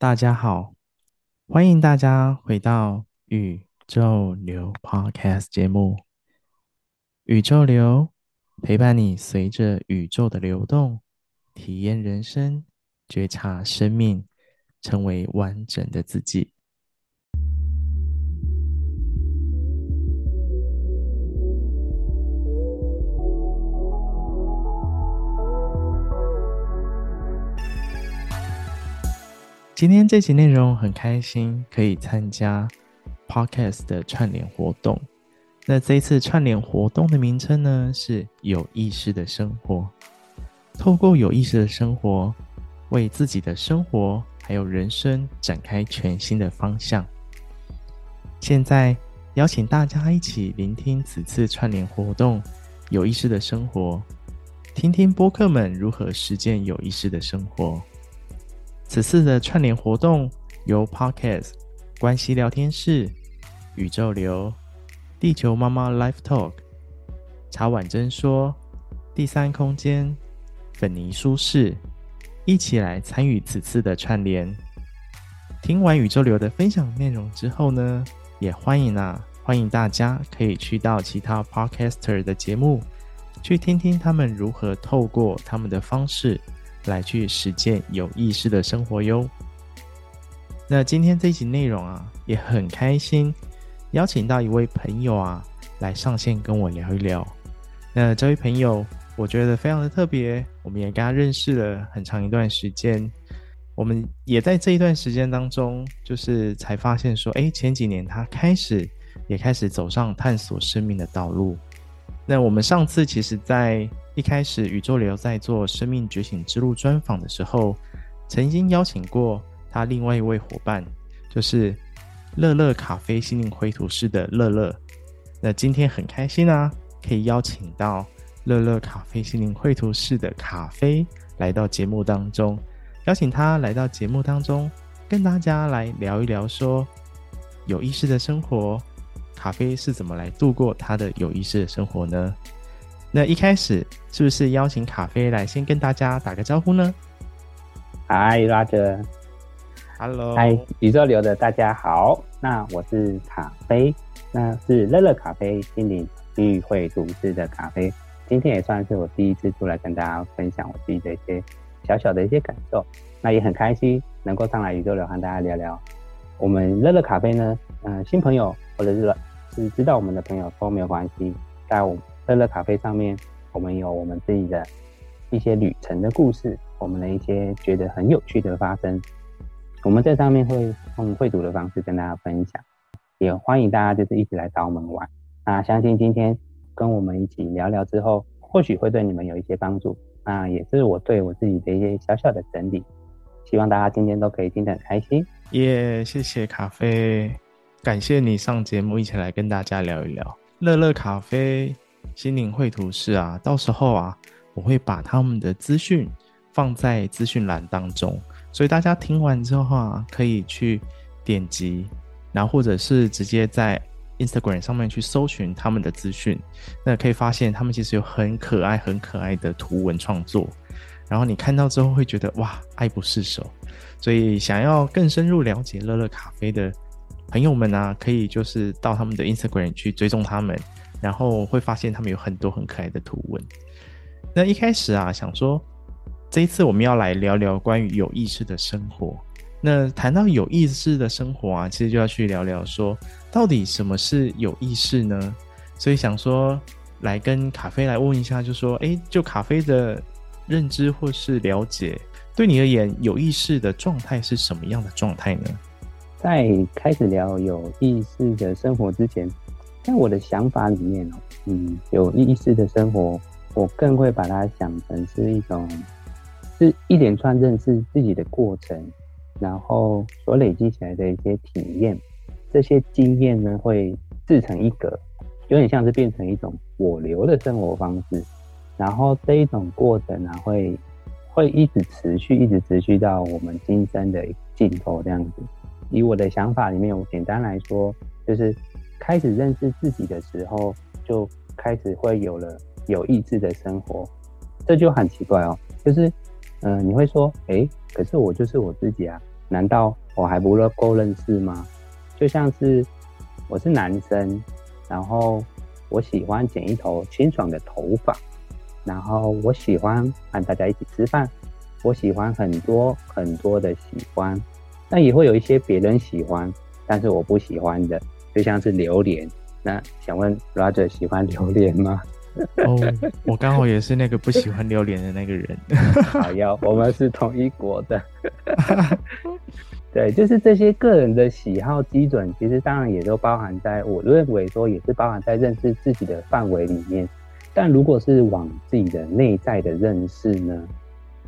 大家好，欢迎大家回到宇宙流 Podcast 节目。宇宙流陪伴你，随着宇宙的流动，体验人生，觉察生命，成为完整的自己。今天这期内容很开心，可以参加 Podcast 的串联活动。那这一次串联活动的名称呢，是有意识的生活。透过有意识的生活，为自己的生活还有人生展开全新的方向。现在邀请大家一起聆听此次串联活动有意识的生活，听听播客们如何实践有意识的生活。此次的串联活动由 Podcast 关系聊天室、宇宙流、地球妈妈 Life Talk、茶碗蒸说、第三空间、粉泥书室一起来参与此次的串联。听完宇宙流的分享内容之后呢，也欢迎啊，欢迎大家可以去到其他 Podcaster 的节目，去听听他们如何透过他们的方式。来去实践有意识的生活哟。那今天这一集内容啊，也很开心，邀请到一位朋友啊来上线跟我聊一聊。那这位朋友，我觉得非常的特别，我们也跟他认识了很长一段时间。我们也在这一段时间当中，就是才发现说，哎，前几年他开始也开始走上探索生命的道路。那我们上次其实，在一开始，宇宙流在做生命觉醒之路专访的时候，曾经邀请过他另外一位伙伴，就是乐乐咖啡心灵绘图室的乐乐。那今天很开心啊，可以邀请到乐乐咖啡心灵绘图室的咖啡来到节目当中，邀请他来到节目当中，跟大家来聊一聊说有意识的生活，咖啡是怎么来度过他的有意识的生活呢？那一开始是不是邀请咖啡来先跟大家打个招呼呢？嗨，Roger。Hello。嗨，宇宙流的大家好。那我是咖啡，那是乐乐咖啡心灵愈绘图室的咖啡。今天也算是我第一次出来跟大家分享我自己的一些小小的一些感受。那也很开心能够上来宇宙流和大家聊聊。我们乐乐咖啡呢，嗯、呃，新朋友或者是是知道我们的朋友都没有关系，在我。乐乐咖啡上面，我们有我们自己的一些旅程的故事，我们的一些觉得很有趣的发生，我们在上面会用绘图的方式跟大家分享，也欢迎大家就是一起来找我们玩。那相信今天跟我们一起聊聊之后，或许会对你们有一些帮助。那也是我对我自己的一些小小的整理，希望大家今天都可以听得很开心。耶，谢谢咖啡，感谢你上节目一起来跟大家聊一聊。乐乐咖啡。心灵绘图室啊，到时候啊，我会把他们的资讯放在资讯栏当中，所以大家听完之后啊，可以去点击，然后或者是直接在 Instagram 上面去搜寻他们的资讯，那可以发现他们其实有很可爱、很可爱的图文创作，然后你看到之后会觉得哇，爱不释手。所以想要更深入了解乐乐咖啡的朋友们啊，可以就是到他们的 Instagram 去追踪他们。然后会发现他们有很多很可爱的图文。那一开始啊，想说这一次我们要来聊聊关于有意识的生活。那谈到有意识的生活啊，其实就要去聊聊说，到底什么是有意识呢？所以想说来跟咖啡来问一下，就说，哎，就咖啡的认知或是了解，对你而言，有意识的状态是什么样的状态呢？在开始聊有意识的生活之前。在我的想法里面哦，嗯，有意识的生活，我更会把它想成是一种，是一连串认识自己的过程，然后所累积起来的一些体验，这些经验呢会自成一格，有点像是变成一种我流的生活方式，然后这一种过程呢会会一直持续，一直持续到我们今生的尽头这样子。以我的想法里面，我简单来说就是。开始认识自己的时候，就开始会有了有意志的生活，这就很奇怪哦。就是，嗯、你会说，哎，可是我就是我自己啊，难道我还不够认识吗？就像是我是男生，然后我喜欢剪一头清爽的头发，然后我喜欢和大家一起吃饭，我喜欢很多很多的喜欢，那也会有一些别人喜欢，但是我不喜欢的，就像是榴莲。那想问 Roger 喜欢榴莲吗？哦，我刚好也是那个不喜欢榴莲的那个人。好呀，我们是同一国的。对，就是这些个人的喜好基准，其实当然也都包含在我认为说也是包含在认识自己的范围里面。但如果是往自己的内在的认识呢，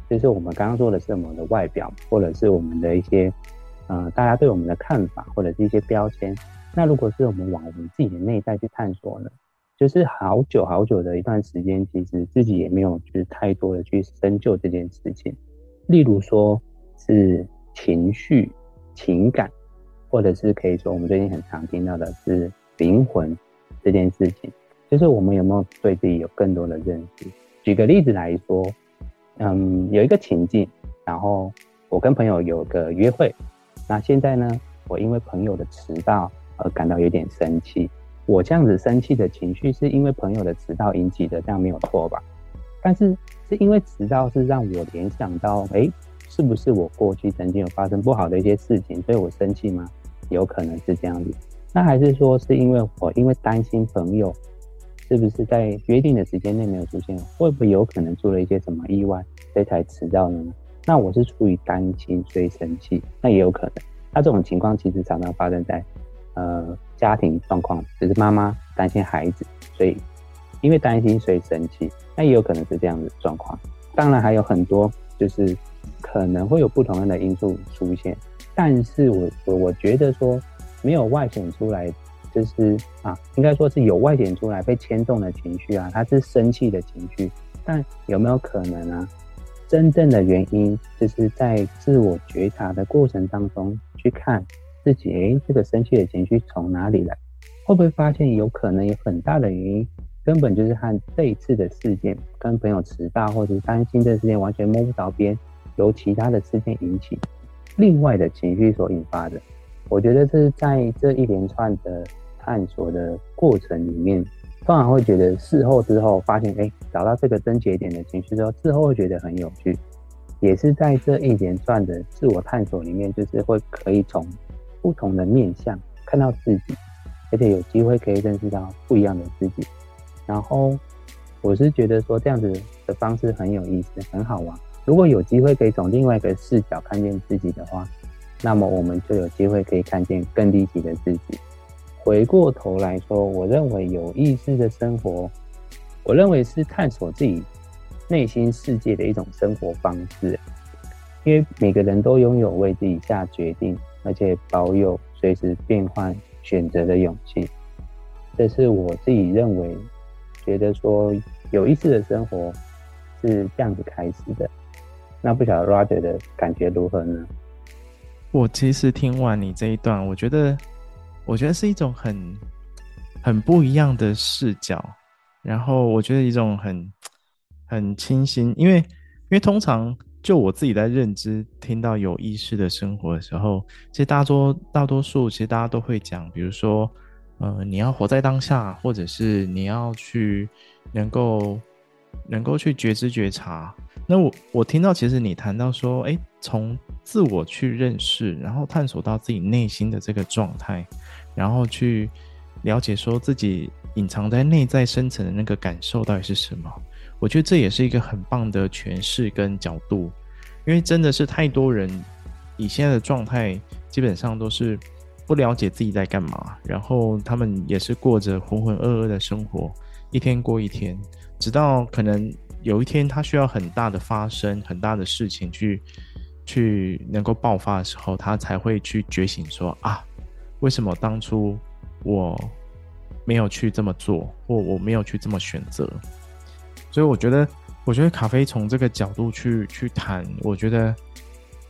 就是我们刚刚说的是我们的外表，或者是我们的一些呃大家对我们的看法，或者是一些标签。那如果是我们往我们自己的内在去探索呢，就是好久好久的一段时间，其实自己也没有去太多的去深究这件事情。例如说是情绪、情感，或者是可以说我们最近很常听到的是灵魂这件事情，就是我们有没有对自己有更多的认识？举个例子来说，嗯，有一个情境，然后我跟朋友有个约会，那现在呢，我因为朋友的迟到。而感到有点生气，我这样子生气的情绪是因为朋友的迟到引起的，这样没有错吧？但是是因为迟到是让我联想到，哎，是不是我过去曾经有发生不好的一些事情，所以我生气吗？有可能是这样子。那还是说是因为我因为担心朋友是不是在约定的时间内没有出现，会不会有可能出了一些什么意外，所以才迟到呢？那我是出于担心所以生气，那也有可能。那这种情况其实常常发生在。呃，家庭状况只是妈妈担心孩子，所以因为担心所以生气，那也有可能是这样的状况。当然还有很多，就是可能会有不同样的因素出现。但是我我我觉得说没有外显出来，就是啊，应该说是有外显出来被牵动的情绪啊，它是生气的情绪。但有没有可能啊？真正的原因就是在自我觉察的过程当中去看。自己诶，这个生气的情绪从哪里来？会不会发现有可能有很大的原因，根本就是和这一次的事件，跟朋友迟到或者是担心这事件完全摸不着边，由其他的事件引起另外的情绪所引发的。我觉得这是在这一连串的探索的过程里面，通常会觉得事后之后发现，诶，找到这个症结点的情绪之后，事后会觉得很有趣，也是在这一连串的自我探索里面，就是会可以从。不同的面向看到自己，而且有机会可以认识到不一样的自己。然后我是觉得说这样子的方式很有意思，很好玩。如果有机会可以从另外一个视角看见自己的话，那么我们就有机会可以看见更立体的自己。回过头来说，我认为有意识的生活，我认为是探索自己内心世界的一种生活方式。因为每个人都拥有为自己下决定。而且保有随时变换选择的勇气，这是我自己认为，觉得说有意思的生活是这样子开始的。那不晓得 Roger 的感觉如何呢？我其实听完你这一段，我觉得，我觉得是一种很很不一样的视角，然后我觉得一种很很清新，因为因为通常。就我自己在认知，听到有意识的生活的时候，其实大多大多数，其实大家都会讲，比如说，呃，你要活在当下，或者是你要去能够能够去觉知觉察。那我我听到，其实你谈到说，诶，从自我去认识，然后探索到自己内心的这个状态，然后去了解说自己隐藏在内在深层的那个感受到底是什么。我觉得这也是一个很棒的诠释跟角度，因为真的是太多人以现在的状态，基本上都是不了解自己在干嘛，然后他们也是过着浑浑噩噩的生活，一天过一天，直到可能有一天他需要很大的发生，很大的事情去去能够爆发的时候，他才会去觉醒说啊，为什么当初我没有去这么做，或我没有去这么选择。所以我觉得，我觉得咖啡从这个角度去去谈，我觉得，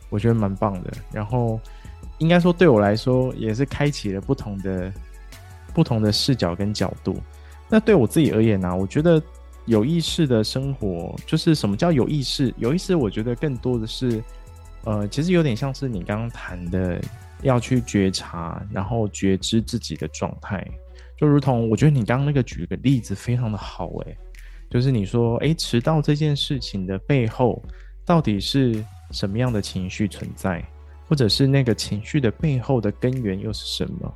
我觉得蛮棒的。然后，应该说对我来说，也是开启了不同的不同的视角跟角度。那对我自己而言呢、我觉得有意识的生活，就是什么叫有意识？有意识，我觉得更多的是，呃，其实有点像是你刚刚谈的，要去觉察，然后觉知自己的状态，就如同我觉得你刚刚那个举个例子非常的好，诶，就是你说，诶，迟到这件事情的背后到底是什么样的情绪存在，或者是那个情绪的背后的根源又是什么？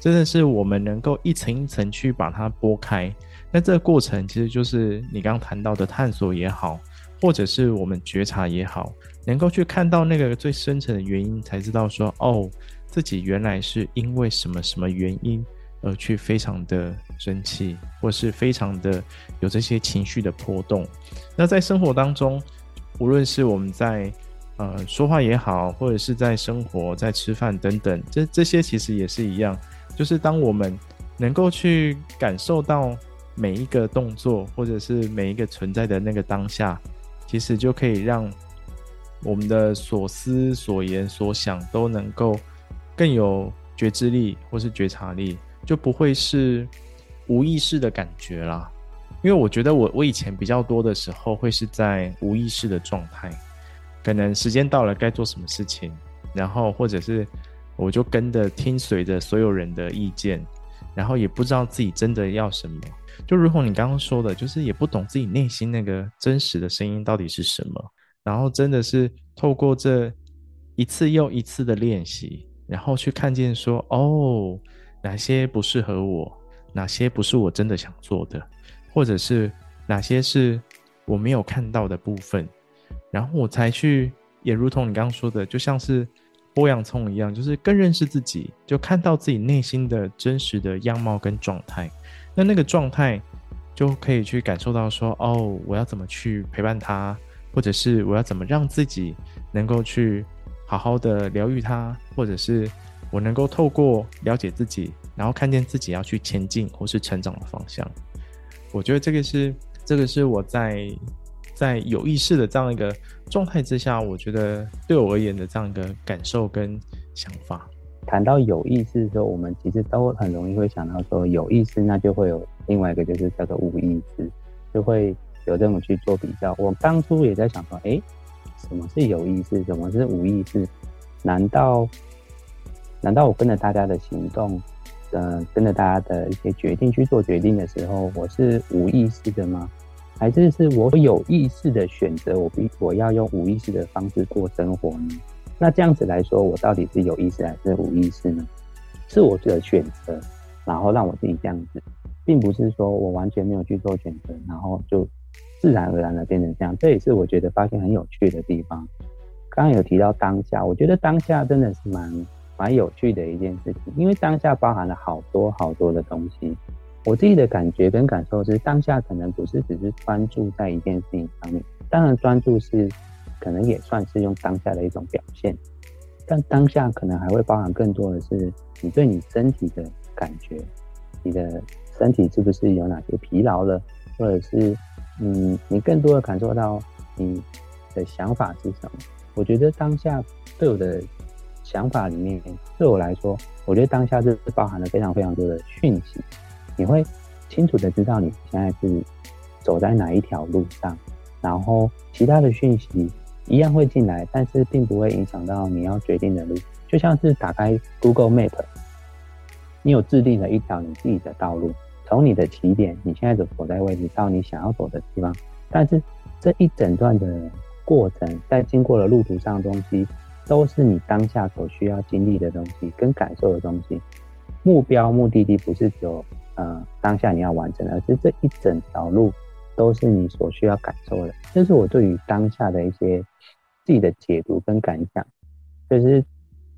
真的是我们能够一层一层去把它拨开，那这个过程其实就是你刚刚谈到的探索也好，或者是我们觉察也好，能够去看到那个最深层的原因，才知道说哦，自己原来是因为什么什么原因而去非常的生气，或是非常的有这些情绪的波动。那在生活当中，无论是我们在呃说话也好，或者是在生活、在吃饭等等，这这些其实也是一样。就是当我们能够去感受到每一个动作，或者是每一个存在的那个当下，其实就可以让我们的所思所言所想都能够更有觉知力，或是觉察力，就不会是无意识的感觉啦。因为我觉得我我以前比较多的时候会是在无意识的状态，可能时间到了该做什么事情，然后或者是。我就跟着听随着所有人的意见，然后也不知道自己真的要什么。就如同你刚刚说的，就是也不懂自己内心那个真实的声音到底是什么。然后真的是透过这一次又一次的练习，然后去看见说，哦，哪些不适合我，哪些不是我真的想做的，或者是哪些是我没有看到的部分，然后我才去，也如同你刚刚说的，就像是。剥洋葱一样，就是更认识自己，就看到自己内心的真实的样貌跟状态。那那个状态就可以去感受到说，哦，我要怎么去陪伴他，或者是我要怎么让自己能够去好好的疗愈他，或者是我能够透过了解自己，然后看见自己要去前进或是成长的方向。我觉得这个是，这个是我在。在有意识的这样一个状态之下，我觉得对我而言的这样一个感受跟想法。谈到有意识的时候，我们其实都很容易会想到说有意识，那就会有另外一个就是叫做无意识，就会有这种去做比较。我当初也在想说，诶，什么是有意识？什么是无意识？难道难道我跟着大家的行动，呃，跟着大家的一些决定去做决定的时候，我是无意识的吗？还是是我有意识的选择，我必我要用无意识的方式过生活呢？那这样子来说，我到底是有意识还是无意识呢？是我的选择，然后让我自己这样子，并不是说我完全没有去做选择，然后就自然而然的变成这样。这也是我觉得发现很有趣的地方。刚刚有提到当下，我觉得当下真的是蛮蛮有趣的一件事情，因为当下包含了好多好多的东西。我自己的感觉跟感受是，当下可能不是只是专注在一件事情上面，当然专注是可能也算是用当下的一种表现，但当下可能还会包含更多的是你对你身体的感觉，你的身体是不是有哪些疲劳了，或者是嗯，你更多的感受到你的想法是什么？我觉得当下对我的想法里面，对我来说，我觉得当下是包含了非常非常多的讯息。你会清楚的知道你现在是走在哪一条路上，然后其他的讯息一样会进来，但是并不会影响到你要决定的路。就像是打开 Google Map，你有制定了一条你自己的道路，从你的起点，你现在的所在位置到你想要走的地方，但是这一整段的过程，在经过了路途上的东西，都是你当下所需要经历的东西跟感受的东西。目标目的地不是只有。呃，当下你要完成的，而是这一整条路都是你所需要感受的。这是我对于当下的一些自己的解读跟感想。就是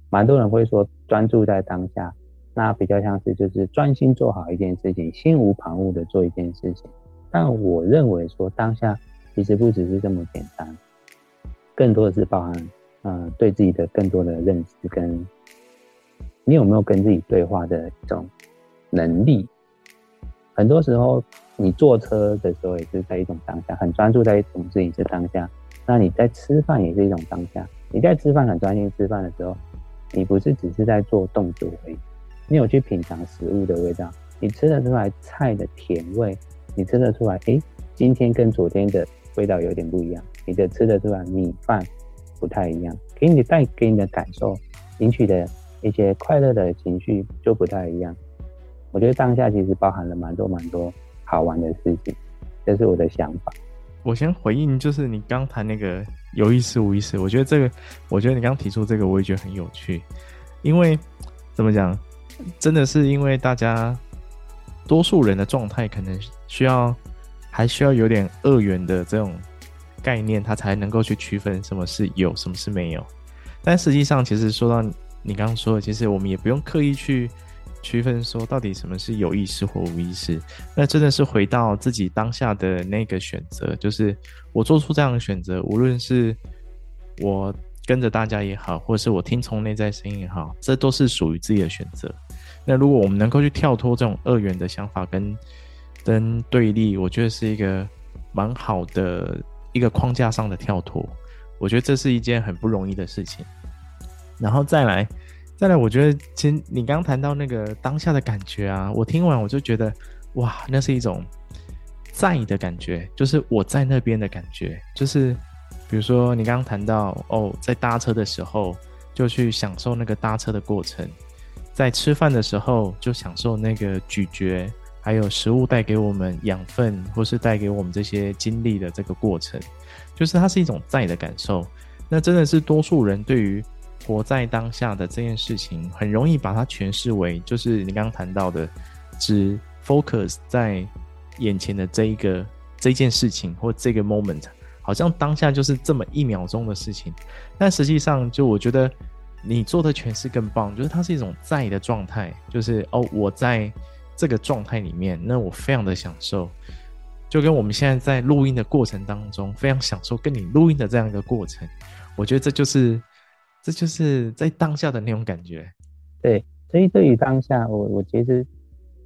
蛮多人会说专注在当下，那比较像是就是专心做好一件事情，心无旁骛的做一件事情。但我认为说当下其实不只是这么简单，更多的是包含呃对自己的更多的认识，跟你有没有跟自己对话的一种能力。很多时候，你坐车的时候也是在一种当下，很专注在一种自己是当下。那你在吃饭也是一种当下。你在吃饭很专心吃饭的时候，你不是只是在做动作而已，你有去品尝食物的味道，你吃得出来菜的甜味，你吃得出来，诶，今天跟昨天的味道有点不一样。你的吃得出来米饭不太一样，给你带给你的感受，引起的一些快乐的情绪就不太一样。我觉得当下其实包含了蛮多蛮多好玩的事情，这是我的想法。我先回应，就是你刚谈那个有意识无意识，我觉得这个，我觉得你刚提出这个，我也觉得很有趣，因为怎么讲，真的是因为大家多数人的状态可能需要还需要有点二元的这种概念，他才能够去区分什么是有，什么是没有。但实际上，其实说到你刚刚说的，其实我们也不用刻意去。区分说到底什么是有意识或无意识，那真的是回到自己当下的那个选择，就是我做出这样的选择，无论是我跟着大家也好，或者是我听从内在声音也好，这都是属于自己的选择。那如果我们能够去跳脱这种二元的想法跟跟对立，我觉得是一个蛮好的一个框架上的跳脱。我觉得这是一件很不容易的事情。然后再来。再来，我觉得其实你刚谈到那个当下的感觉啊，我听完我就觉得，哇，那是一种在意的感觉，就是我在那边的感觉，就是比如说你刚刚谈到哦，在搭车的时候就去享受那个搭车的过程，在吃饭的时候就享受那个咀嚼，还有食物带给我们养分或是带给我们这些经历的这个过程，就是它是一种在的感受。那真的是多数人对于。活在当下的这件事情，很容易把它诠释为，就是你刚刚谈到的，只 focus 在眼前的这一个这件事情或这个 moment，好像当下就是这么一秒钟的事情。但实际上，就我觉得你做的诠释更棒，就是它是一种在的状态，就是哦，我在这个状态里面，那我非常的享受，就跟我们现在在录音的过程当中，非常享受跟你录音的这样一个过程。我觉得这就是。这就是在当下的那种感觉，对，所以对于当下，我我其实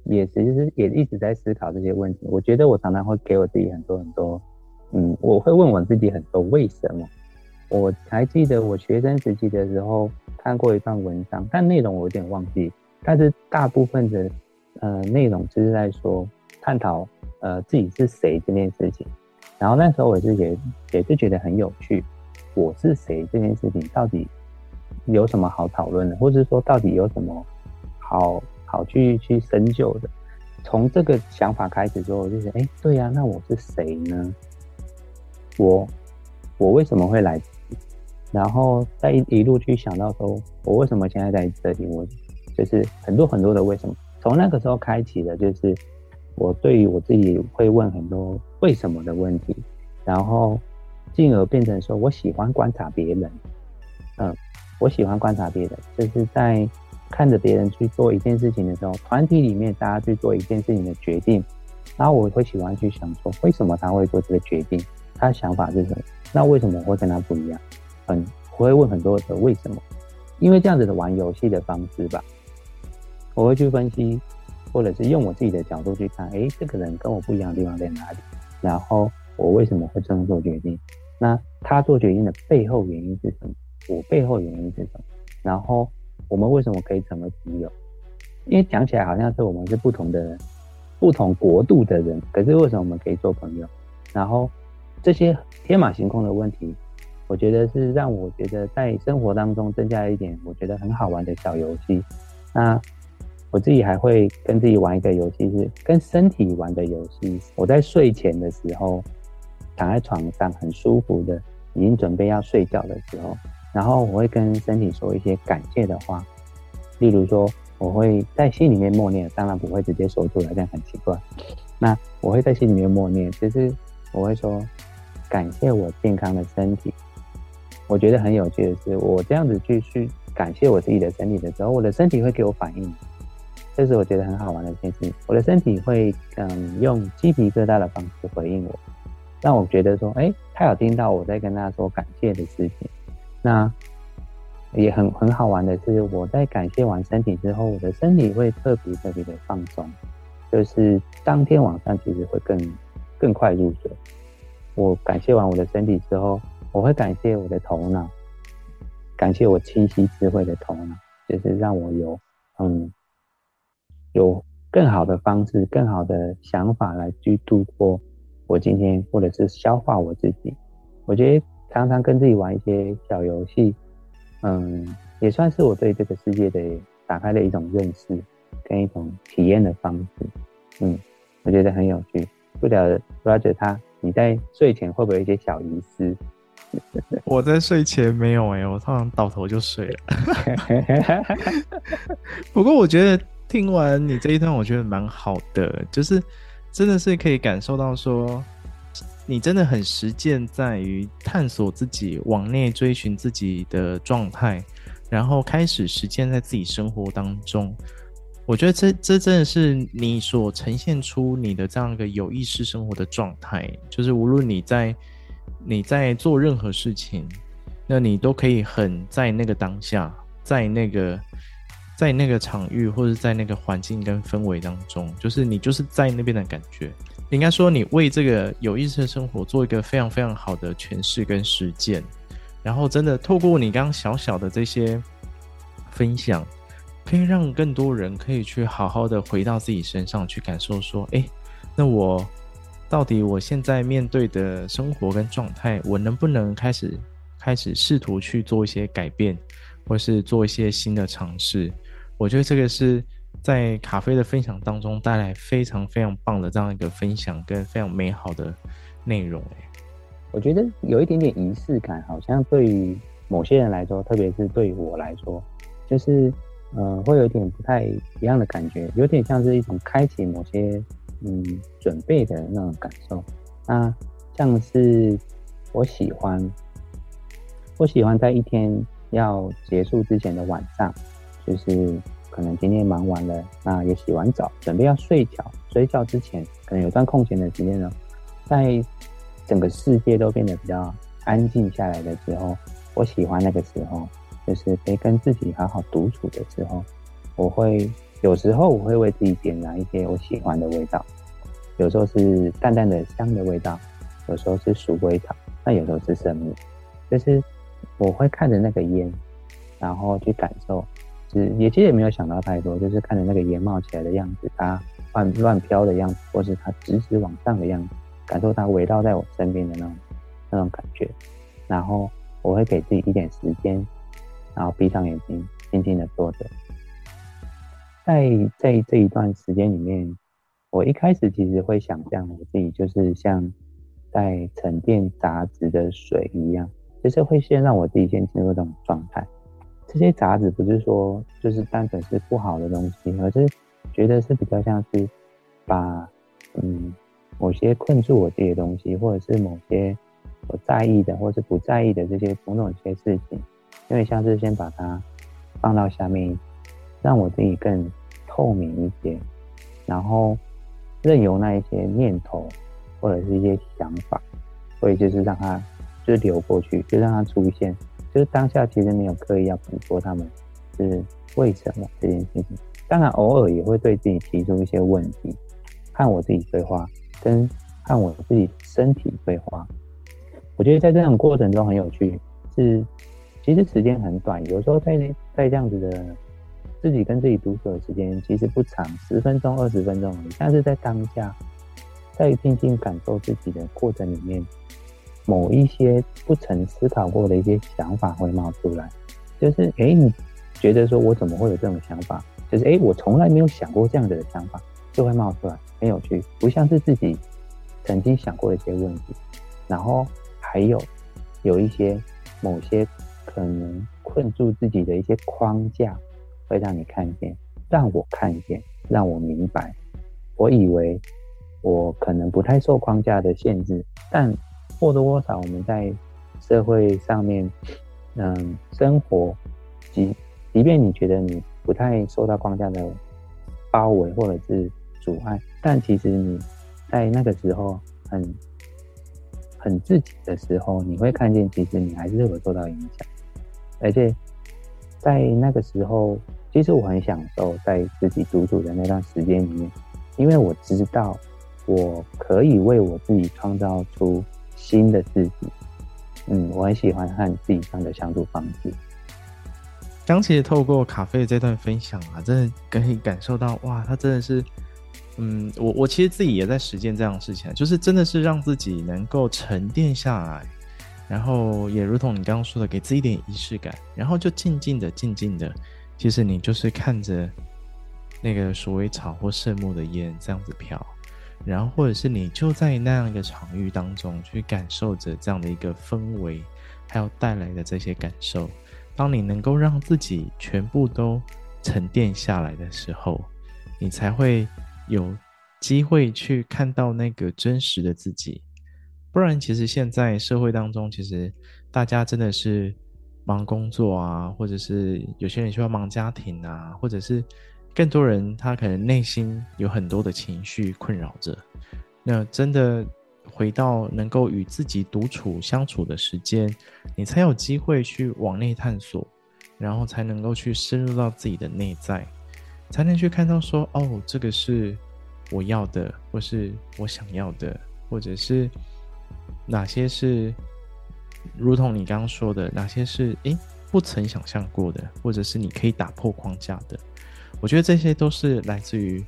也其实也一直在思考这些问题。我觉得我常常会给我自己很多很多，嗯，我会问我自己很多为什么。我还记得我学生时期的时候看过一段文章，但内容我有点忘记，但是大部分的呃内容就是在说探讨呃自己是谁这件事情。然后那时候我是也也是觉得很有趣，我是谁这件事情到底。有什么好讨论的，或者说到底有什么好好去去深究的？从这个想法开始之后，我就觉得，哎，对呀，那我是谁呢？我我为什么会来？然后再一一路去想到说，我为什么现在在这里？我就是很多很多的为什么。从那个时候开启的，就是我对于我自己会问很多为什么的问题，然后进而变成说我喜欢观察别人，嗯。我喜欢观察别人，就是在看着别人去做一件事情的时候，团体里面大家去做一件事情的决定，然后我会喜欢去想说，为什么他会做这个决定？他想法是什么？那为什么我会跟他不一样？很，我会问很多的为什么？因为这样子的玩游戏的方式吧，我会去分析，或者是用我自己的角度去看，哎，这个人跟我不一样的地方在哪里？然后我为什么会这样做决定？那他做决定的背后原因是什么？我背后原因是什么？然后我们为什么可以成为朋友？因为讲起来好像是我们是不同的人、不同国度的人，可是为什么我们可以做朋友？然后这些天马行空的问题，我觉得是让我觉得在生活当中增加一点我觉得很好玩的小游戏。那我自己还会跟自己玩一个游戏，是跟身体玩的游戏。我在睡前的时候，躺在床上很舒服的，已经准备要睡觉的时候。然后我会跟身体说一些感谢的话，例如说，我会在心里面默念，当然不会直接说出来，这样很奇怪。那我会在心里面默念，就是我会说，感谢我健康的身体。我觉得很有趣的是，我这样子去去感谢我自己的身体的时候，我的身体会给我反应，这是我觉得很好玩的一件事。我的身体会嗯用鸡皮疙瘩的方式回应我，让我觉得说，哎，他有听到我在跟他说感谢的事情。那也很很好玩的是，我在感谢完身体之后，我的身体会特别特别的放松，就是当天晚上其实会更更快入睡。我感谢完我的身体之后，我会感谢我的头脑，感谢我清晰智慧的头脑，就是让我有嗯有更好的方式、更好的想法来去度过我今天，或者是消化我自己。我觉得。常常跟自己玩一些小游戏，嗯，也算是我对这个世界的打开的一种认识跟一种体验的方式。嗯，我觉得很有趣。不晓得 Roger 他，你在睡前会不会有一些小仪式？我在睡前没有哎、我通常倒头就睡了。不过我觉得听完你这一段，我觉得蛮好的，就是真的是可以感受到说，你真的很实践在于探索自己，往内追寻自己的状态，然后开始实践在自己生活当中。我觉得这这真的是你所呈现出你的这样一个有意识生活的状态，就是无论你在。你在做任何事情，那你都可以很在那个当下，在那个在那个场域，或者在那个环境跟氛围当中，就是你就是在那边的感觉。应该说，你为这个有意识的生活做一个非常非常好的诠释跟实践，然后真的透过你刚刚小小的这些分享，可以让更多人可以去好好的回到自己身上去感受，说，哎，那我。到底我现在面对的生活跟状态，我能不能开始开始试图去做一些改变，或是做一些新的尝试？我觉得这个是在咖啡的分享当中带来非常非常棒的这样一个分享跟非常美好的内容。我觉得有一点点仪式感，好像对于某些人来说，特别是对于我来说，就是呃，会有点不太一样的感觉，有点像是一种开启某些。嗯，准备的那种感受，那像是我喜欢，我喜欢在一天要结束之前的晚上，就是可能今天忙完了，那也洗完澡，准备要睡觉，睡觉之前可能有段空闲的时间呢，在整个世界都变得比较安静下来的时候，我喜欢那个时候，就是可以跟自己好好独处的时候，我会。有时候我会为自己点燃一些我喜欢的味道，有时候是淡淡的香的味道，有时候是鼠尾草，那有时候是生木，就是我会看着那个烟，然后去感受，是也其实也没有想到太多，就是看着那个烟冒起来的样子，它乱乱飘的样子，或是它直直往上的样子，感受它围绕在我身边的那种那种感觉，然后我会给自己一点时间，然后闭上眼睛，静静的坐着。在在这一段时间里面，我一开始其实会想象我自己就是像在沉淀杂质的水一样，就是会先让我自己先进入这种状态。这些杂质不是说就是单纯是不好的东西，而是觉得是比较像是把嗯某些困住我自己的东西，或者是某些我在意的，或者是不在意的这些种种一些事情，因为像是先把它放到下面。让我自己更透明一些，然后任由那一些念头或者是一些想法，或者就是让它就流过去，就让它出现，就是当下其实没有刻意要捕捉他们是为什么这件事情。当然偶尔也会对自己提出一些问题，和我自己对话，跟和我自己身体对话。我觉得在这种过程中很有趣，是其实时间很短，有时候在在这样子的。自己跟自己独处的时间其实不长，十分钟、二十分钟而已。但是在当下，在静静感受自己的过程里面，某一些不曾思考过的一些想法会冒出来。就是，哎、你觉得说我怎么会有这种想法？就是，哎、我从来没有想过这样子的想法，就会冒出来，很有趣，不像是自己曾经想过的一些问题。然后还有有一些某些可能困住自己的一些框架。会让你看见，让我看见，让我明白。我以为我可能不太受框架的限制，但或多或少我们在社会上面，嗯，生活，即即便你觉得你不太受到框架的包围或者是阻碍，但其实你在那个时候很很自己的时候，你会看见，其实你还是会受到影响，而且在那个时候。其实我很享受在自己独处的那段时间里面，因为我知道我可以为我自己创造出新的自己。嗯，我很喜欢和自己这样的相处方式。刚其实透过咖啡的这段分享啊，真的可以感受到哇，他真的是，嗯，我我其实自己也在实践这样的事情，就是真的是让自己能够沉淀下来，然后也如同你刚刚说的，给自己一点仪式感，然后就静静的、静静的，其实你就是看着那个鼠尾草或圣木的烟这样子飘，然后或者是你就在那样一个场域当中去感受着这样的一个氛围，还有带来的这些感受。当你能够让自己全部都沉淀下来的时候，你才会有机会去看到那个真实的自己。不然，其实现在社会当中，其实大家真的是忙工作啊，或者是有些人需要忙家庭啊，或者是更多人他可能内心有很多的情绪困扰着。那真的回到能够与自己独处相处的时间，你才有机会去往内探索，然后才能够去深入到自己的内在，才能去看到说，哦，这个是我要的，或是我想要的，或者是。哪些是，如同你刚刚说的，哪些是诶不曾想象过的，或者是你可以打破框架的？我觉得这些都是来自于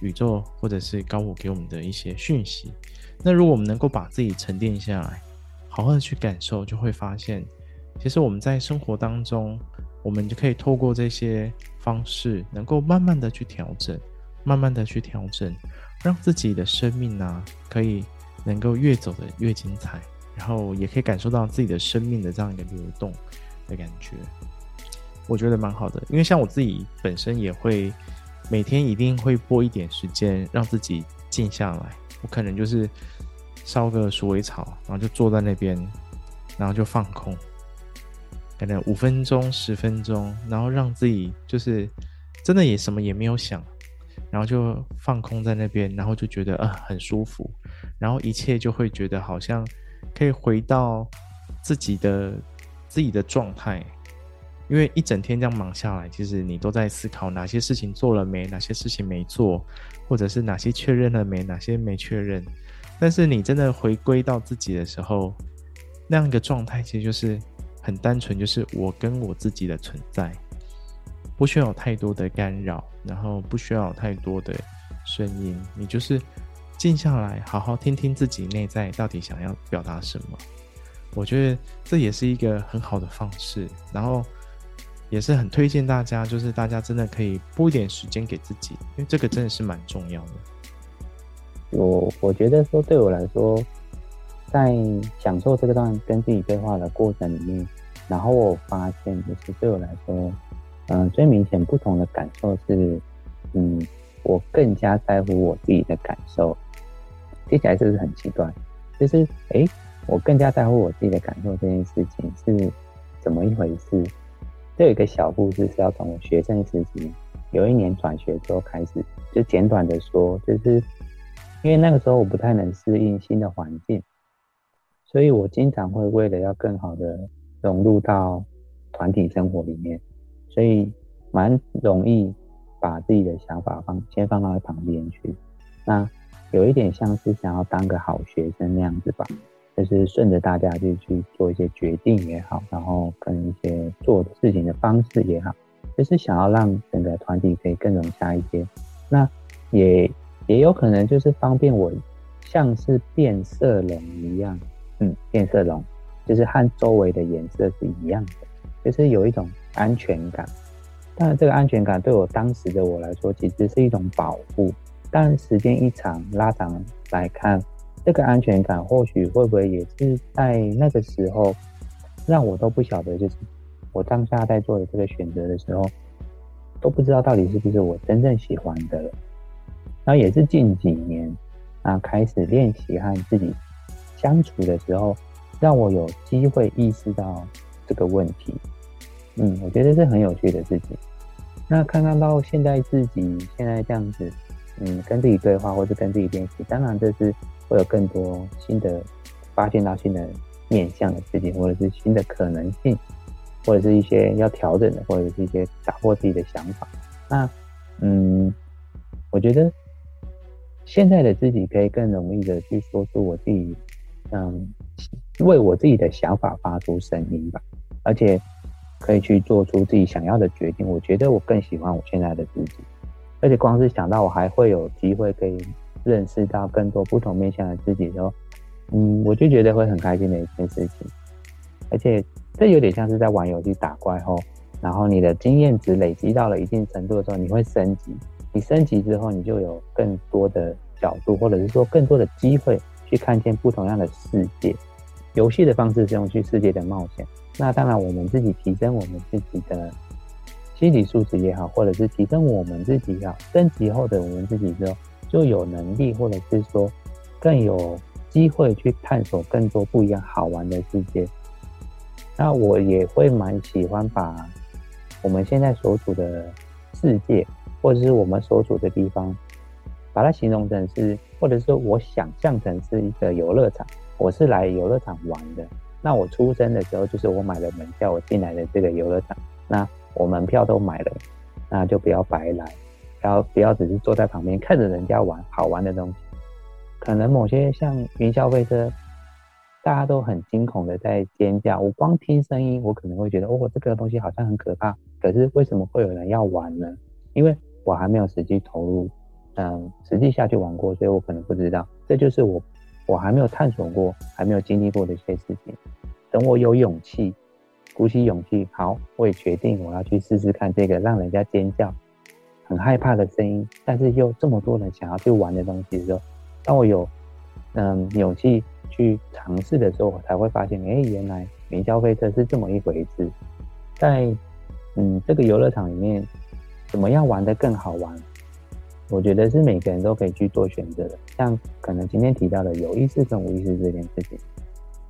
宇宙或者是高我给我们的一些讯息。那如果我们能够把自己沉淀下来，好好的去感受，就会发现，其实我们在生活当中，我们就可以透过这些方式，能够慢慢的去调整，慢慢的去调整，让自己的生命呢、可以。能够越走的越精彩，然后也可以感受到自己的生命的这样一个流动的感觉，我觉得蛮好的。因为像我自己本身也会每天一定会拨一点时间让自己静下来，我可能就是烧个鼠尾草，然后就坐在那边，然后就放空，可能五分钟、十分钟，然后让自己就是真的也什么也没有想，然后就放空在那边，然后就觉得啊、呃、很舒服。然后一切就会觉得好像可以回到自己的自己的状态，因为一整天这样忙下来，其实你都在思考哪些事情做了没，哪些事情没做，或者是哪些确认了没，哪些没确认。但是你真的回归到自己的时候，那样一个状态其实就是很单纯，就是我跟我自己的存在，不需要有太多的干扰，然后不需要有太多的声音，你就是。静下来，好好听听自己内在到底想要表达什么。我觉得这也是一个很好的方式，然后也是很推荐大家，就是大家真的可以拨一点时间给自己，因为这个真的是蛮重要的。我我觉得说，对我来说，在享受这个段跟自己对话的过程里面，然后我发现，就是对我来说，呃，最明显不同的感受是，嗯，我更加在乎我自己的感受。听起来是不是很奇怪？就是，哎，我更加在乎我自己的感受这件事情是怎么一回事？这有一个小故事是要从我学生时期有一年转学之后开始，就简短的说，就是因为那个时候我不太能适应新的环境，所以我经常会为了要更好的融入到团体生活里面，所以蛮容易把自己的想法放先放到旁边去。那有一点像是想要当个好学生那样子吧，就是顺着大家去去做一些决定也好，然后跟一些做事情的方式也好，就是想要让整个团体可以更融洽一些。那也也有可能就是方便我，像是变色龙一样，嗯，变色龙就是和周围的颜色是一样的，就是有一种安全感。当然，这个安全感对我当时的我来说，其实是一种保护。但时间一长，拉长来看，这个安全感或许会不会也是在那个时候，让我都不晓得，就是我当下在做的这个选择的时候，都不知道到底是不是我真正喜欢的了。然后也是近几年啊，开始练习和自己相处的时候，让我有机会意识到这个问题。嗯，我觉得是很有趣的事情。那看看到现在自己现在这样子。嗯，跟自己对话，或者跟自己练习，当然这是会有更多新的发现到新的面向的事情，或者是新的可能性，或者是一些要调整的，或者是一些打破自己的想法。那嗯，我觉得现在的自己可以更容易的去说出我自己，嗯，为我自己的想法发出声音吧，而且可以去做出自己想要的决定。我觉得我更喜欢我现在的自己。而且光是想到我还会有机会可以认识到更多不同面向的自己的时候，嗯，我就觉得会很开心的一件事情。而且这有点像是在玩游戏打怪后，然后你的经验值累积到了一定程度的时候，你会升级。你升级之后，你就有更多的角度，或者是说更多的机会去看见不同样的世界。游戏的方式是用去世界的冒险。那当然，我们自己提升我们自己的心理素质也好，或者是提升我们自己要升级后的我们自己之后，就有能力，或者是说更有机会去探索更多不一样好玩的世界。那我也会蛮喜欢把我们现在所处的世界，或者是我们所处的地方，把它形容成是，或者说我想象成是一个游乐场。我是来游乐场玩的。那我出生的时候，就是我买了门票，我进来的这个游乐场。那我门票都买了，那就不要白来，然后不要只是坐在旁边看着人家玩好玩的东西。可能某些像云霄飞车，大家都很惊恐的在尖叫。我光听声音，我可能会觉得哦，这个东西好像很可怕。可是为什么会有人要玩呢？因为我还没有实际投入，嗯，实际下去玩过，所以我可能不知道。这就是我。我还没有探索过，还没有经历过的一些事情。等我有勇气，鼓起勇气，好，我也决定我要去试试看这个让人家尖叫、很害怕的声音，但是又这么多人想要去玩的东西的时候，当我有嗯勇气去尝试的时候，我才会发现，哎，原来云霄飞车是这么一回事。在嗯这个游乐场里面，怎么样玩得更好玩？我觉得是每个人都可以去做选择的，像可能今天提到的有意识跟无意识这件事情，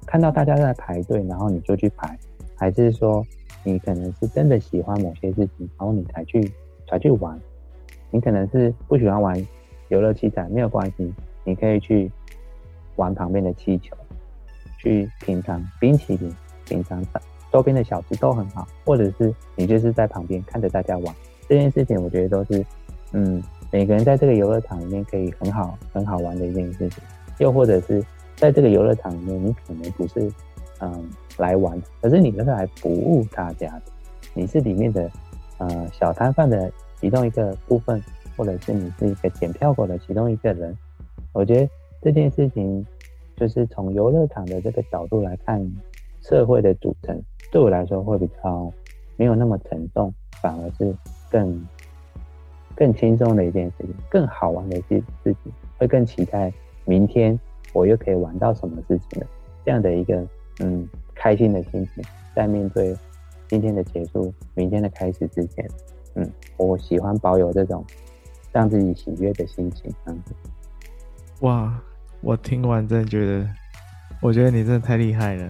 看到大家在排队，然后你就去排，还是说你可能是真的喜欢某些事情，然后你才去才去玩，你可能是不喜欢玩游乐器材，没有关系，你可以去玩旁边的气球，去品尝冰淇淋，品尝周边的小吃都很好，或者是你就是在旁边看着大家玩这件事情，我觉得都是嗯。每个人在这个游乐场里面可以很好很好玩的一件事情，又或者是在这个游乐场里面，你可能不是嗯来玩，可是你是来服务大家的，你是里面的呃小摊贩的其中一个部分，或者是你是一个检票口的其中一个人。我觉得这件事情就是从游乐场的这个角度来看社会的组成，对我来说会比较没有那么沉重，反而是更。更轻松的一件事情，更好玩的一件事情，会更期待明天我又可以玩到什么事情了。这样的一个嗯开心的心情，在面对今天的结束、明天的开始之前，嗯，我喜欢保有这种让自己喜悦的心情。这样子。哇，我听完真的觉得，我觉得你真的太厉害了。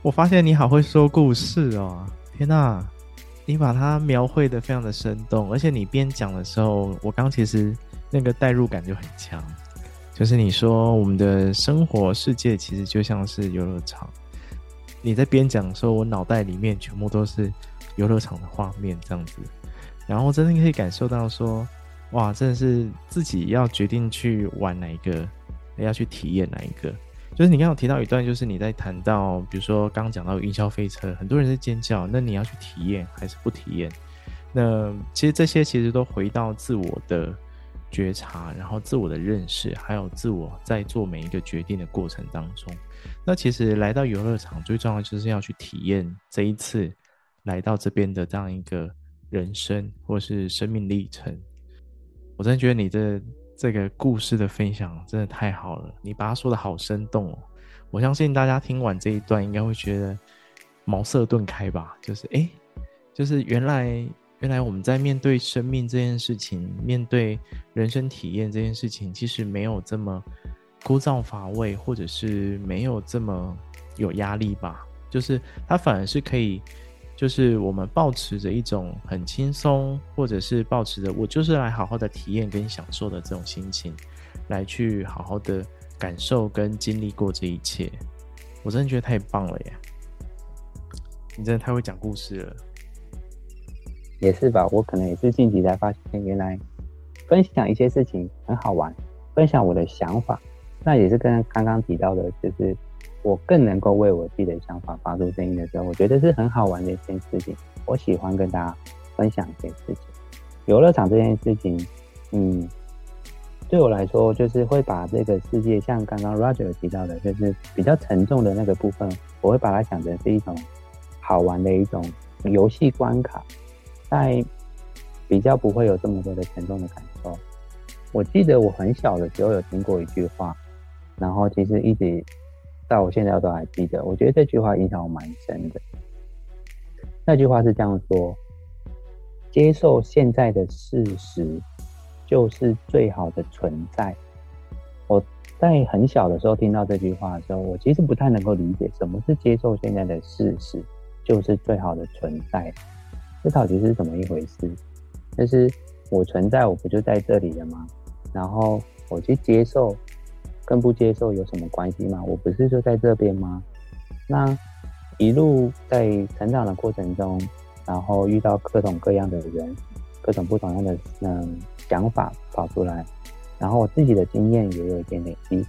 我发现你好会说故事哦！天哪！你把它描绘得非常的生动，而且你边讲的时候，我刚其实那个代入感就很强。就是你说我们的生活世界其实就像是游乐场，你在边讲的时候，我脑袋里面全部都是游乐场的画面这样子，然后真的可以感受到说，哇，真的是自己要决定去玩哪一个，要去体验哪一个。就是你刚刚提到一段，就是你在谈到，比如说刚刚讲到云霄飞车，很多人在尖叫，那你要去体验还是不体验？那其实这些其实都回到自我的觉察，然后自我的认识，还有自我在做每一个决定的过程当中。那其实来到游乐场最重要就是要去体验这一次来到这边的这样一个人生或是生命历程。我真的觉得你这。这个故事的分享真的太好了，你把它说得好生动哦！我相信大家听完这一段，应该会觉得茅塞顿开吧？就是诶，就是原来原来我们在面对生命这件事情，面对人生体验这件事情，其实没有这么枯燥乏味，或者是没有这么有压力吧？就是它反而是可以。就是我们抱持着一种很轻松，或者是抱持着我就是来好好的体验跟享受的这种心情，来去好好的感受跟经历过这一切，我真的觉得太棒了耶！你真的太会讲故事了，也是吧？我可能也是近期才发现，原来分享一些事情很好玩，分享我的想法，那也是跟刚刚提到的，就是。我更能够为我自己的想法发出声音的时候，我觉得是很好玩的一件事情。我喜欢跟大家分享一件事情。游乐场这件事情，嗯，对我来说，就是会把这个世界，像刚刚 Roger 提到的，就是比较沉重的那个部分，我会把它想成是一种好玩的一种游戏关卡，在比较不会有这么多的沉重的感受。我记得我很小的时候有听过一句话，然后其实一直到我现在都还记得。我觉得这句话影响我蛮深的。那句话是这样说：接受现在的事实。就是最好的存在。我在很小的时候听到这句话的时候，我其实不太能够理解什么是接受现在的事实，就是最好的存在。这到底是怎么一回事？就是我存在，我不就在这里了吗？然后我去接受，跟不接受有什么关系吗？我不是就在这边吗？那一路在成长的过程中，然后遇到各种各样的人，各种不同样的嗯。想法跑出来，然后我自己的经验也有一点累积。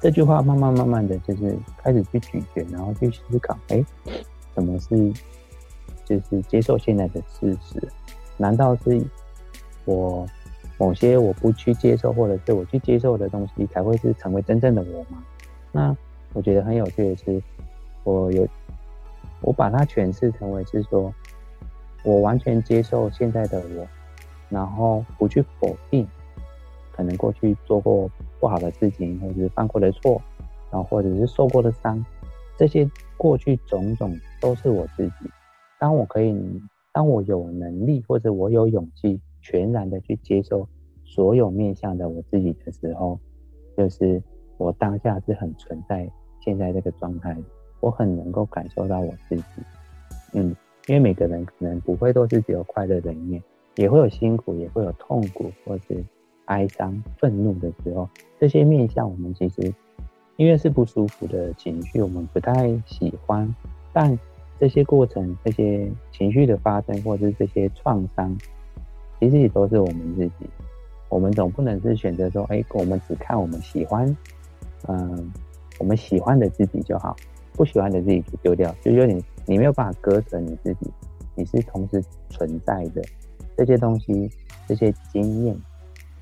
这句话慢慢慢慢的就是开始去咀嚼，然后去思考：哎，什么是就是接受现在的事实？难道是我某些我不去接受，或者是我去接受的东西，才会是成为真正的我吗？那我觉得很有趣的是，我有我把它诠释成为是说，我完全接受现在的我。然后不去否定，可能过去做过不好的事情，或者是犯过的错，然后或者是受过的伤，这些过去种种都是我自己。当我可以，当我有能力或者我有勇气，全然的去接受所有面向的我自己的时候，就是我当下是很存在现在这个状态，我很能够感受到我自己。嗯，因为每个人可能不会都是只有快乐的一面。也会有辛苦，也会有痛苦，或是哀伤、愤怒的时候。这些面向，我们其实因为是不舒服的情绪，我们不太喜欢。但这些过程、这些情绪的发生，或者是这些创伤，其实也都是我们自己。我们总不能是选择说，哎，我们只看我们喜欢，嗯，我们喜欢的自己就好，不喜欢的自己就丢掉。就有点，你没有办法割舍你自己，你是同时存在的。这些东西，这些经验，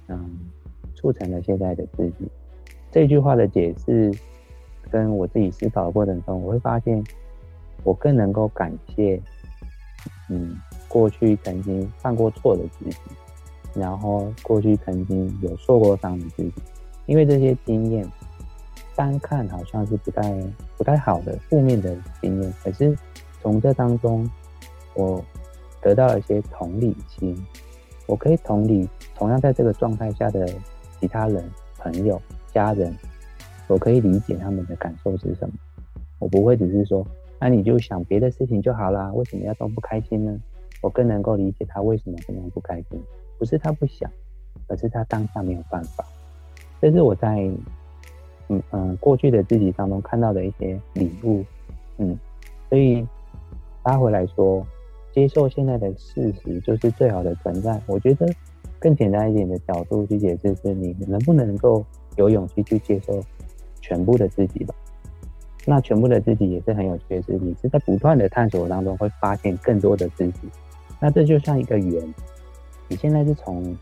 嗯，促成了现在的自己。这句话的解释，跟我自己思考的过程中，我会发现，我更能够感谢，嗯，过去曾经犯过错的自己，然后过去曾经有受过伤的自己，因为这些经验，单看好像是不太不太好的负面的经验，可是从这当中，我。得到了一些同理心，我可以同理同样在这个状态下的其他人、朋友、家人，我可以理解他们的感受是什么。我不会只是说，那你就想别的事情就好啦，为什么要这么不开心呢？我更能够理解他为什么这么不开心，不是他不想，而是他当下没有办法。这是我在嗯嗯过去的自己当中看到的一些礼物，嗯，所以拉回来说。接受现在的事实就是最好的存在。我觉得更简单一点的角度去解释是，你能不能够有勇气去接受全部的自己吧？那全部的自己也是很有趣的是，你是在不断的探索当中会发现更多的自己。那这就像一个圆，你现在是从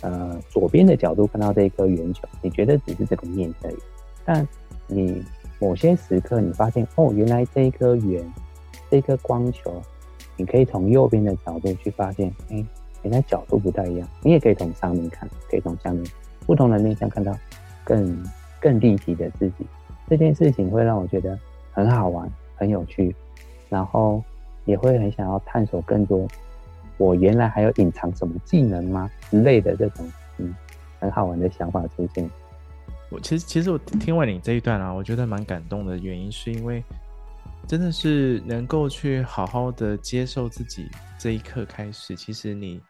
呃左边的角度看到这一颗圆球，你觉得只是这个面而已。但你某些时刻你发现哦，原来这一颗圆，这一颗光球。你可以从右边的角度去发现，哎、欸，原来角度不太一样。你也可以从上面看，可以从下面不同的面向看到更更立体的自己。这件事情会让我觉得很好玩，很有趣，然后也会很想要探索更多。我原来还有隐藏什么技能吗？之类的这种嗯很好玩的想法出现。我其实其实我听完你这一段啊，我觉得蛮感动的原因是因为。真的是能够去好好的接受自己这一刻开始，其实你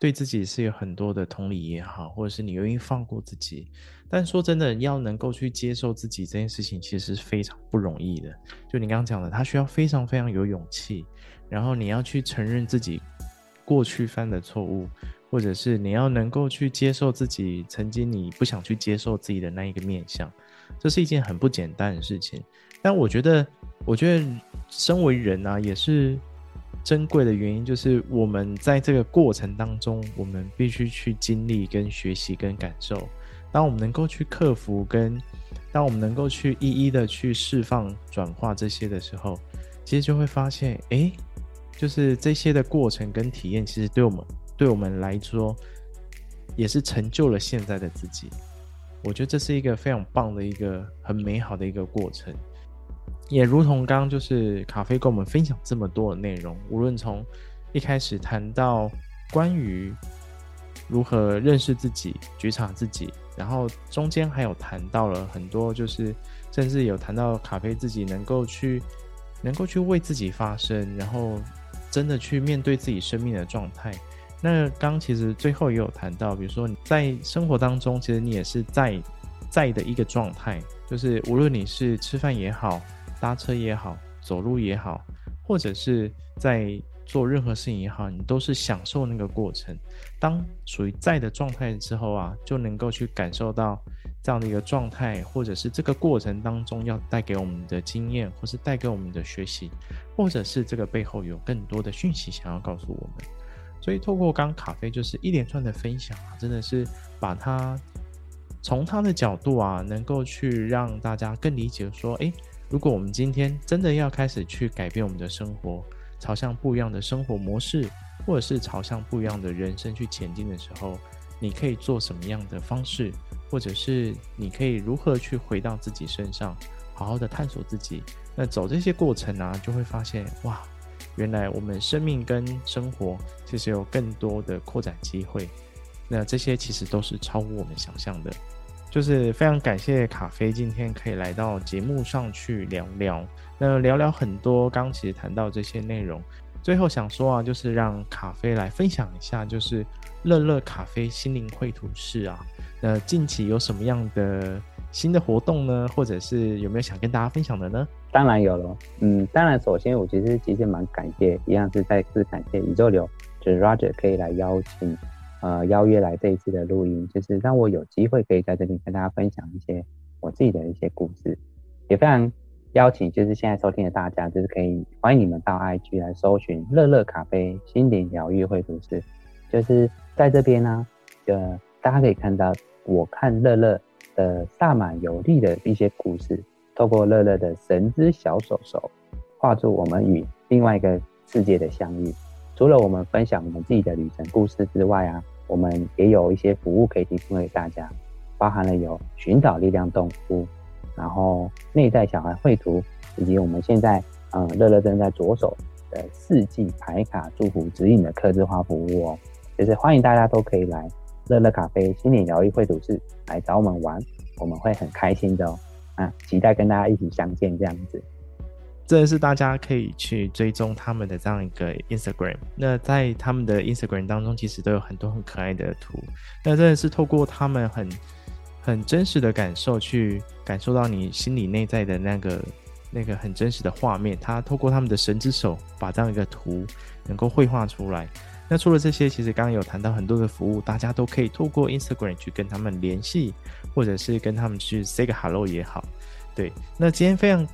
对自己是有很多的同理也好，或者是你愿意放过自己。但说真的，要能够去接受自己这件事情，其实是非常不容易的。就你刚刚讲的，他需要非常非常有勇气，然后你要去承认自己过去犯的错误，或者是你要能够去接受自己曾经你不想去接受自己的那一个面相，这是一件很不简单的事情。但我觉得。我觉得身为人啊，也是珍贵的原因，就是我们在这个过程当中，我们必须去经历、跟学习、跟感受。当我们能够去克服，跟当我们能够去一一的去释放、转化这些的时候，其实就会发现，哎，就是这些的过程跟体验，其实对我们对我们来说，也是成就了现在的自己。我觉得这是一个非常棒的一个很美好的一个过程。也如同刚刚就是咖啡跟我们分享这么多的内容，无论从一开始谈到关于如何认识自己、觉察自己，然后中间还有谈到了很多，就是甚至有谈到咖啡自己能够去能够去为自己发声，然后真的去面对自己生命的状态。那刚其实最后也有谈到，比如说你在生活当中，其实你也是在在的一个状态，就是无论你是吃饭也好。搭车也好，走路也好，或者是在做任何事情也好，你都是享受那个过程。当属于在的状态之后啊，就能够去感受到这样的一个状态，或者是这个过程当中要带给我们的经验，或是带给我们的学习，或者是这个背后有更多的讯息想要告诉我们。所以，透过刚咖啡就是一连串的分享啊，真的是把它从他的角度啊，能够去让大家更理解说，诶。如果我们今天真的要开始去改变我们的生活，朝向不一样的生活模式，或者是朝向不一样的人生去前进的时候，你可以做什么样的方式，或者是你可以如何去回到自己身上，好好的探索自己。那走这些过程啊，就会发现哇，原来我们生命跟生活其实有更多的扩展机会。那这些其实都是超乎我们想象的。就是非常感谢卡飞今天可以来到节目上去聊聊，那聊聊很多刚其实谈到这些内容，最后想说啊，就是让咖啡来分享一下，就是乐乐咖啡心灵绘图室啊，那近期有什么样的新的活动呢？或者是有没有想跟大家分享的呢？当然有了，嗯，当然首先我其实其实蛮感谢，一样是再次感谢宇宙流，就是 Roger 可以来邀请。呃，邀约来这一次的录音，就是让我有机会可以在这里跟大家分享一些我自己的一些故事，也非常邀请，就是现在收听的大家，就是可以欢迎你们到 IG 来搜寻乐乐咖啡心灵疗愈绘图室，就是在这边呢，呃，大家可以看到我看乐乐的萨满有力的一些故事，透过乐乐的神之小手手，画出我们与另外一个世界的相遇。除了我们分享我们自己的旅程故事之外啊。我们也有一些服务可以提供给大家，包含了有寻找力量动物，然后内在小孩绘图，以及我们现在嗯乐乐正在着手的四季牌卡祝福指引的客制化服务哦，就是欢迎大家都可以来乐乐咖啡心理疗愈绘图室来找我们玩，我们会很开心的哦，啊，期待跟大家一起相见这样子。这是大家可以去追踪他们的这样一个 Instagram。那在他们的 Instagram 当中，其实都有很多很可爱的图。那真的是透过他们很很真实的感受，去感受到你心里内在的那个那个很真实的画面。他透过他们的神之手，把这样一个图能够绘画出来。那除了这些，其实刚刚有谈到很多的服务，大家都可以透过 Instagram 去跟他们联系，或者是跟他们去 say 个 hello 也好。对，那今天非常。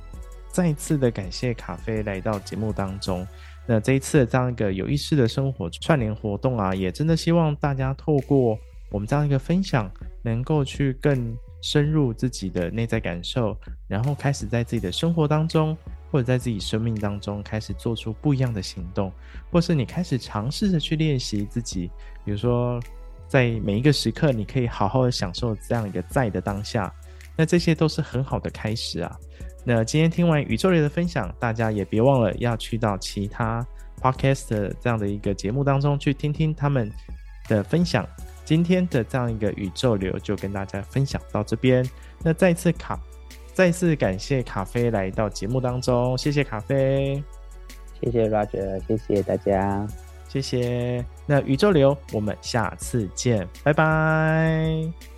再次的感谢咖啡来到节目当中。那这一次的这样一个有意识的生活串联活动啊，也真的希望大家透过我们这样一个分享，能够去更深入自己的内在感受，然后开始在自己的生活当中，或者在自己生命当中开始做出不一样的行动，或是你开始尝试着去练习自己，比如说在每一个时刻，你可以好好的享受这样一个在的当下，那这些都是很好的开始啊。那今天听完宇宙流的分享，大家也别忘了要去到其他 podcast 这样的一个节目当中去听听他们的分享。今天的这样一个宇宙流就跟大家分享到这边。那再次卡，再次感谢咖啡来到节目当中，谢谢咖啡，谢谢 Roger，谢谢大家，谢谢。那宇宙流，我们下次见，拜拜。